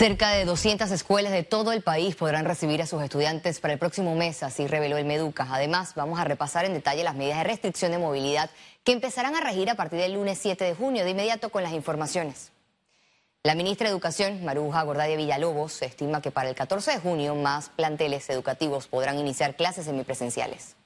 Cerca de 200 escuelas de todo el país podrán recibir a sus estudiantes para el próximo mes, así reveló el Meduca. Además, vamos a repasar en detalle las medidas de restricción de movilidad que empezarán a regir a partir del lunes 7 de junio. De inmediato con las informaciones. La ministra de Educación, Maruja Gordadia Villalobos, estima que para el 14 de junio más planteles educativos podrán iniciar clases semipresenciales.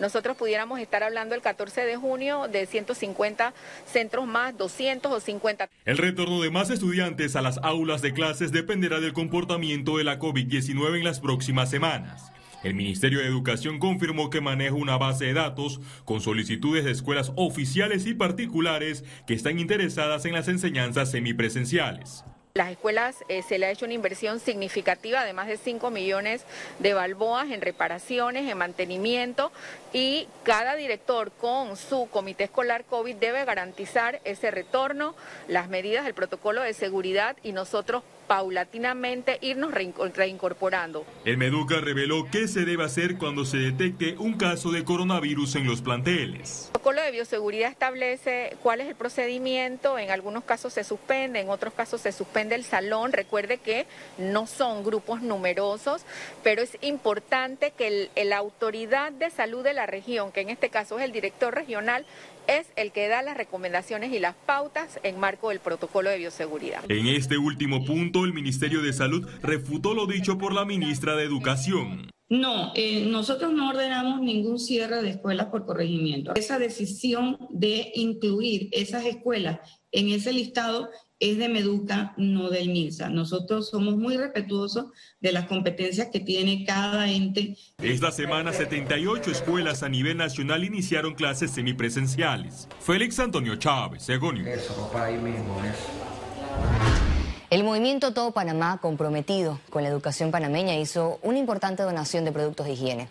Nosotros pudiéramos estar hablando el 14 de junio de 150 centros más, 200 o 50. El retorno de más estudiantes a las aulas de clases dependerá del comportamiento de la COVID-19 en las próximas semanas. El Ministerio de Educación confirmó que maneja una base de datos con solicitudes de escuelas oficiales y particulares que están interesadas en las enseñanzas semipresenciales. Las escuelas eh, se le ha hecho una inversión significativa de más de 5 millones de balboas en reparaciones, en mantenimiento y cada director con su comité escolar COVID debe garantizar ese retorno, las medidas del protocolo de seguridad y nosotros paulatinamente irnos reincorporando. El Meduca reveló qué se debe hacer cuando se detecte un caso de coronavirus en los planteles. El protocolo de bioseguridad establece cuál es el procedimiento, en algunos casos se suspende, en otros casos se suspende el salón. Recuerde que no son grupos numerosos, pero es importante que la autoridad de salud de la región, que en este caso es el director regional, es el que da las recomendaciones y las pautas en marco del protocolo de bioseguridad. En este último punto, el Ministerio de Salud refutó lo dicho por la ministra de Educación. No, eh, nosotros no ordenamos ningún cierre de escuelas por corregimiento. Esa decisión de incluir esas escuelas en ese listado es de Meduca, no del MINSA. Nosotros somos muy respetuosos de las competencias que tiene cada ente. Esta semana 78 escuelas a nivel nacional iniciaron clases semipresenciales. Félix Antonio Chávez, Egonio. Eso, ahí mismo, El movimiento Todo Panamá, comprometido con la educación panameña, hizo una importante donación de productos de higiene.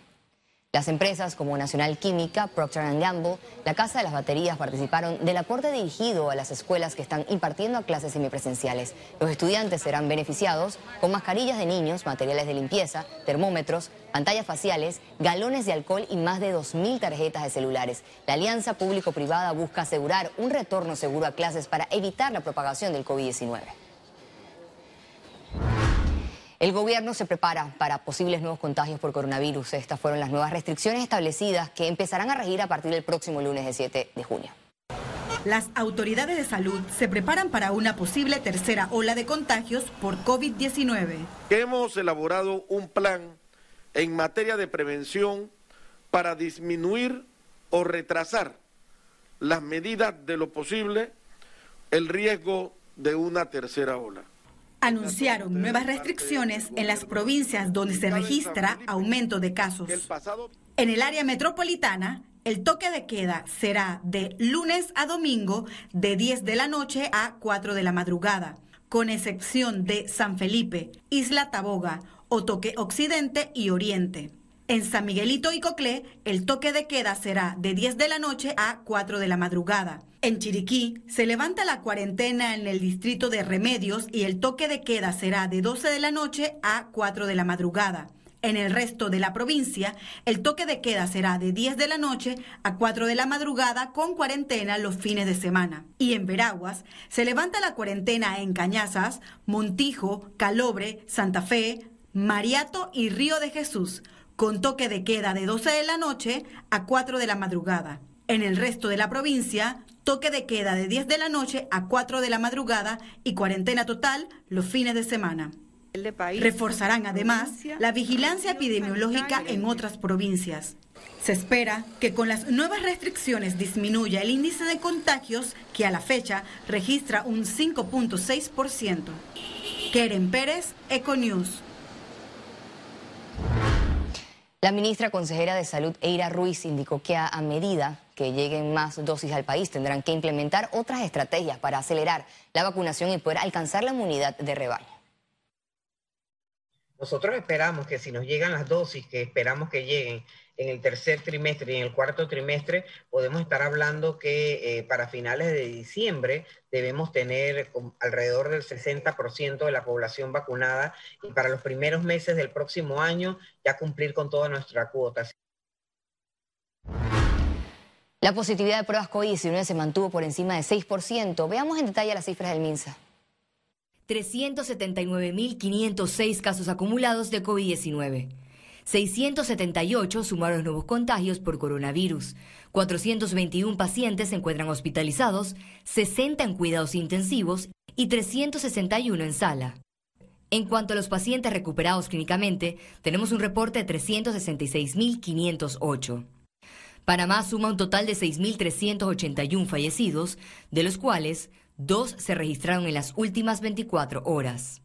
Las empresas como Nacional Química, Procter Gamble, la Casa de las Baterías participaron del aporte dirigido a las escuelas que están impartiendo clases semipresenciales. Los estudiantes serán beneficiados con mascarillas de niños, materiales de limpieza, termómetros, pantallas faciales, galones de alcohol y más de 2.000 tarjetas de celulares. La alianza público-privada busca asegurar un retorno seguro a clases para evitar la propagación del COVID-19. El gobierno se prepara para posibles nuevos contagios por coronavirus. Estas fueron las nuevas restricciones establecidas que empezarán a regir a partir del próximo lunes de 7 de junio. Las autoridades de salud se preparan para una posible tercera ola de contagios por COVID-19. Hemos elaborado un plan en materia de prevención para disminuir o retrasar las medidas de lo posible el riesgo de una tercera ola anunciaron nuevas restricciones en las provincias donde se registra aumento de casos. En el área metropolitana, el toque de queda será de lunes a domingo de 10 de la noche a 4 de la madrugada, con excepción de San Felipe, Isla Taboga, Otoque Occidente y Oriente. En San Miguelito y Coclé, el toque de queda será de 10 de la noche a 4 de la madrugada. En Chiriquí, se levanta la cuarentena en el distrito de Remedios y el toque de queda será de 12 de la noche a 4 de la madrugada. En el resto de la provincia, el toque de queda será de 10 de la noche a 4 de la madrugada con cuarentena los fines de semana. Y en Veraguas, se levanta la cuarentena en Cañazas, Montijo, Calobre, Santa Fe, Mariato y Río de Jesús con toque de queda de 12 de la noche a 4 de la madrugada. En el resto de la provincia, toque de queda de 10 de la noche a 4 de la madrugada y cuarentena total los fines de semana. Reforzarán además la vigilancia epidemiológica en otras provincias. Se espera que con las nuevas restricciones disminuya el índice de contagios que a la fecha registra un 5.6%. Keren Pérez, Econews. La ministra consejera de Salud, Eira Ruiz, indicó que a, medida que lleguen más dosis al país tendrán que implementar otras estrategias para acelerar la vacunación y poder alcanzar la inmunidad de rebaño. Nosotros esperamos que si nos llegan las dosis que esperamos que lleguen en el tercer trimestre y en el cuarto trimestre, podemos estar hablando que eh, para finales de diciembre debemos tener alrededor del 60% de la población vacunada y para los primeros meses del próximo año ya cumplir con toda nuestra cuota. La positividad de pruebas COVID-19 se mantuvo por encima de 6%. Veamos en detalle las cifras del MINSA. 379.506 casos acumulados de COVID-19. 678 sumaron nuevos contagios por coronavirus. 421 pacientes se encuentran hospitalizados, 60 en cuidados intensivos y 361 en sala. En cuanto a los pacientes recuperados clínicamente, tenemos un reporte de 366.508. Panamá suma un total de 6.381 fallecidos, de los cuales dos se registraron en las últimas 24 horas.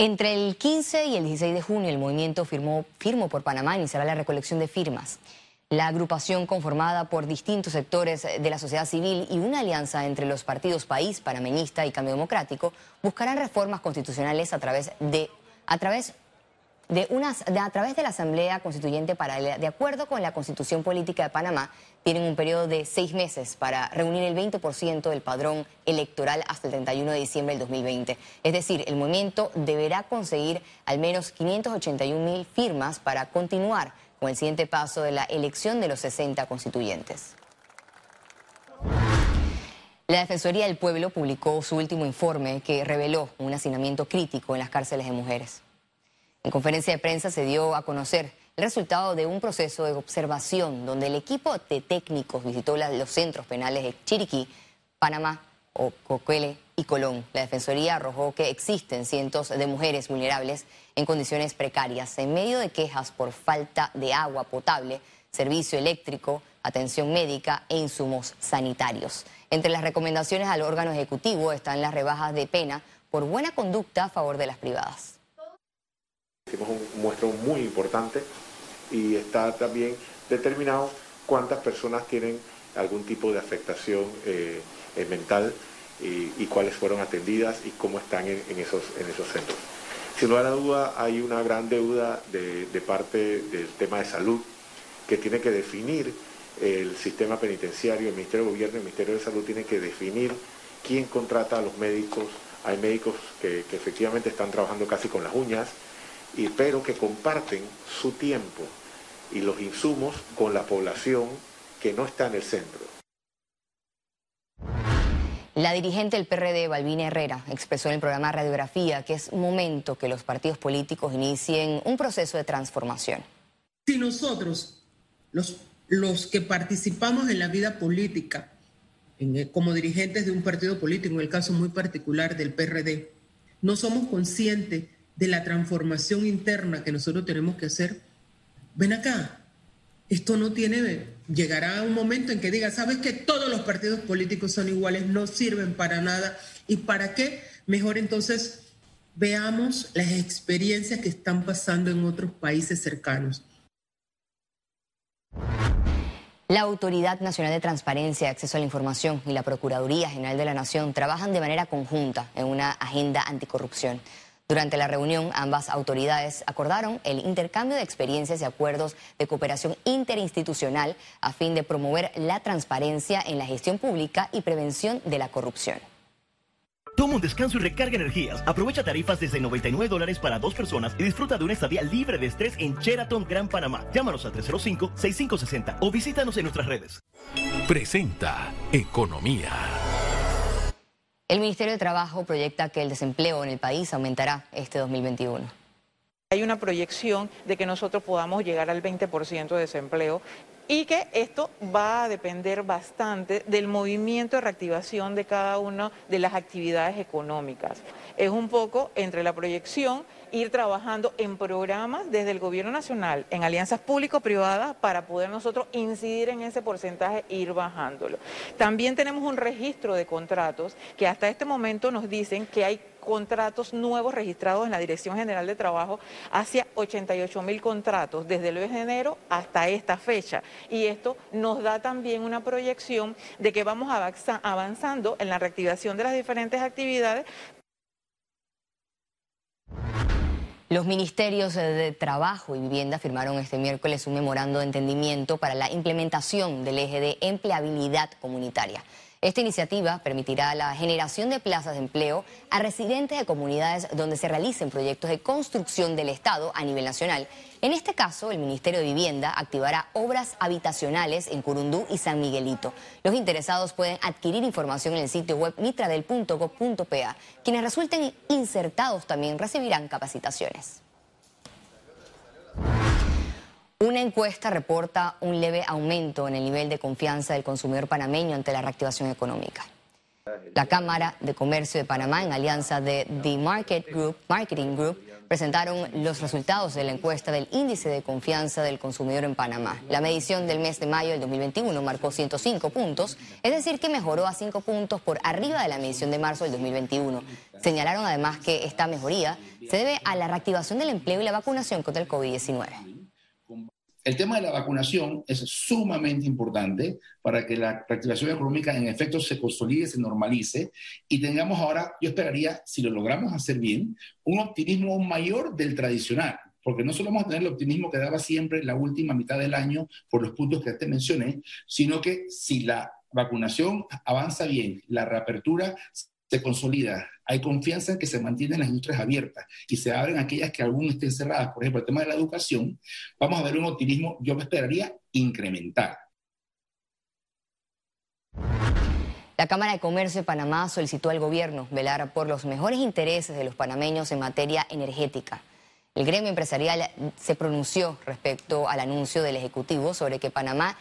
Entre el 15 y el 16 de junio, el movimiento firmó, por Panamá iniciará la recolección de firmas. La agrupación conformada por distintos sectores de la sociedad civil y una alianza entre los partidos País, Panameñista y Cambio Democrático buscarán reformas constitucionales a través de, a través de a través de la Asamblea Constituyente Paralela. De acuerdo con la Constitución Política de Panamá, tienen un periodo de seis meses para reunir el 20% del padrón electoral hasta el 31 de diciembre del 2020. Es decir, el movimiento deberá conseguir al menos 581 mil firmas para continuar con el siguiente paso de la elección de los 60 constituyentes. La Defensoría del Pueblo publicó su último informe que reveló un hacinamiento crítico en las cárceles de mujeres. En conferencia de prensa se dio a conocer el resultado de un proceso de observación donde el equipo de técnicos visitó los centros penales de Chiriquí, Panamá, Coquele y Colón. La Defensoría arrojó que existen cientos de mujeres vulnerables en condiciones precarias en medio de quejas por falta de agua potable, servicio eléctrico, atención médica e insumos sanitarios. Entre las recomendaciones al órgano ejecutivo están las rebajas de pena por buena conducta a favor de las privadas. Hicimos un muestreo muy importante y está también determinado cuántas personas tienen algún tipo de afectación eh, eh, mental y, cuáles fueron atendidas y cómo están en, esos, en esos centros. Sin lugar a duda hay una gran deuda de, parte del tema de salud que tiene que definir el sistema penitenciario, el Ministerio de Gobierno el Ministerio de Salud tienen que definir quién contrata a los médicos. Hay médicos que efectivamente están trabajando casi con las uñas, y, pero que comparten su tiempo y los insumos con la población que no está en el centro. La dirigente del PRD, Balbina Herrera, expresó en el programa Radiografía que es momento que los partidos políticos inicien un proceso de transformación. Si nosotros, los, los que participamos en la vida política, como dirigentes de un partido político, en el caso muy particular del PRD, no somos conscientes de la transformación interna que nosotros tenemos que hacer, ven acá, esto no tiene, llegará un momento en que diga, sabes que todos los partidos políticos son iguales, no sirven para nada, ¿y para qué? Mejor entonces veamos las experiencias que están pasando en otros países cercanos. La Autoridad Nacional de Transparencia, Acceso a la Información y la Procuraduría General de la Nación trabajan de manera conjunta en una agenda anticorrupción. Durante la reunión, ambas autoridades acordaron el intercambio de experiencias y acuerdos de cooperación interinstitucional a fin de promover la transparencia en la gestión pública y prevención de la corrupción. Toma un descanso y recarga energías. Aprovecha tarifas desde 99 dólares para dos personas y disfruta de una estadía libre de estrés en Sheraton Gran Panamá. Llámanos al 305-6560 o visítanos en nuestras redes. Presenta Economía. El Ministerio de Trabajo proyecta que el desempleo en el país aumentará este 2021. Hay una proyección de que nosotros podamos llegar al 20% de desempleo y que esto va a depender bastante del movimiento de reactivación de cada una de las actividades económicas. Es un poco entre la proyección ir trabajando en programas desde el gobierno nacional, en alianzas público-privadas, para poder nosotros incidir en ese porcentaje e ir bajándolo. También tenemos un registro de contratos que hasta este momento nos dicen que hay contratos nuevos registrados en la Dirección General de Trabajo hacia 88 mil contratos desde el mes de enero hasta esta fecha. Y esto nos da también una proyección de que vamos avanzando en la reactivación de las diferentes actividades Los ministerios de Trabajo y Vivienda firmaron este miércoles un memorando de entendimiento para la implementación del eje de empleabilidad comunitaria. Esta iniciativa permitirá la generación de plazas de empleo a residentes de comunidades donde se realicen proyectos de construcción del Estado a nivel nacional. En este caso, el Ministerio de Vivienda activará obras habitacionales en Curundú y San Miguelito. Los interesados pueden adquirir información en el sitio web mitradel.gov.pa. Quienes resulten insertados también recibirán capacitaciones. Una encuesta reporta un leve aumento en el nivel de confianza del consumidor panameño ante la reactivación económica. La Cámara de Comercio de Panamá, en alianza de The Market Group, Marketing Group, presentaron los resultados de la encuesta del índice de confianza del consumidor en Panamá. La medición del mes de mayo del 2021 marcó 105 puntos, es decir, que mejoró a 5 puntos por arriba de la medición de marzo del 2021. Señalaron además que esta mejoría se debe a la reactivación del empleo y la vacunación contra el COVID-19. El tema de la vacunación es sumamente importante para que la reactivación económica en efecto se consolide, se normalice y tengamos ahora, yo esperaría, si lo logramos hacer bien, un optimismo mayor del tradicional porque no solo vamos a tener el optimismo que daba siempre la última mitad del año por los puntos que te mencioné, sino que si la vacunación avanza bien, la reapertura se consolida, hay confianza en que se mantienen las industrias abiertas y se abren aquellas que aún estén cerradas, por ejemplo, el tema de la educación, vamos a ver un optimismo, yo me esperaría, incrementar. La Cámara de Comercio de Panamá solicitó al gobierno velar por los mejores intereses de los panameños en materia energética. El gremio empresarial se pronunció respecto al anuncio del Ejecutivo sobre que Panamá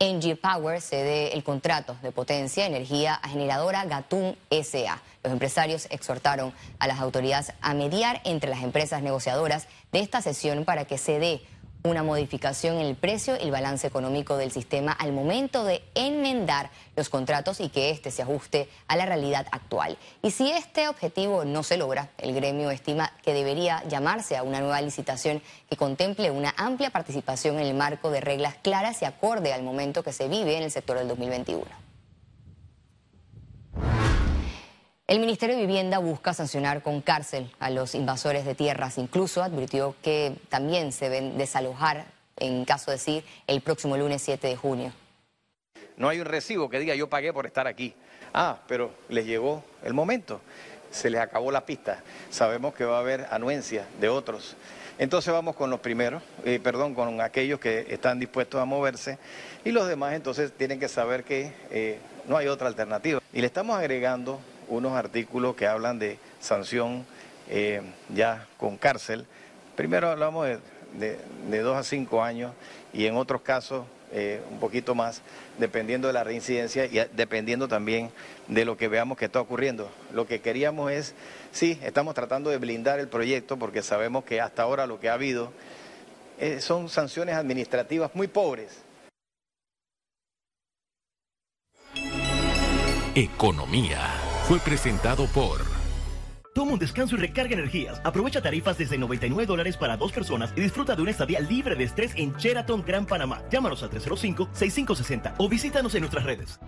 NG Power cede el contrato de potencia energía a generadora Gatún SA. Los empresarios exhortaron a las autoridades a mediar entre las empresas negociadoras de esta sesión para que se dé una modificación en el precio y el balance económico del sistema al momento de enmendar los contratos y que éste se ajuste a la realidad actual. Y si este objetivo no se logra, el gremio estima que debería llamarse a una nueva licitación que contemple una amplia participación en el marco de reglas claras y acorde al momento que se vive en el sector del 2021. El Ministerio de Vivienda busca sancionar con cárcel a los invasores de tierras. Incluso advirtió que también se deben desalojar en caso de sí el próximo lunes 7 de junio. No hay un recibo que diga yo pagué por estar aquí. Ah, pero les llegó el momento. Se les acabó la pista. Sabemos que va a haber anuencia de otros. Entonces vamos con los primeros, eh, perdón, con aquellos que están dispuestos a moverse y los demás entonces tienen que saber que eh, no hay otra alternativa. Y le estamos agregando unos artículos que hablan de sanción eh, ya con cárcel. Primero hablamos de, dos a cinco años y en otros casos eh, un poquito más, dependiendo de la reincidencia y dependiendo también de lo que veamos que está ocurriendo. Lo que queríamos es, sí, estamos tratando de blindar el proyecto porque sabemos que hasta ahora lo que ha habido eh, son sanciones administrativas muy pobres. Economía fue presentado por... Toma un descanso y recarga energías. Aprovecha tarifas desde 99 dólares para dos personas y disfruta de una estadía libre de estrés en Sheraton Gran Panamá. Llámanos al 305-6560 o visítanos en nuestras redes.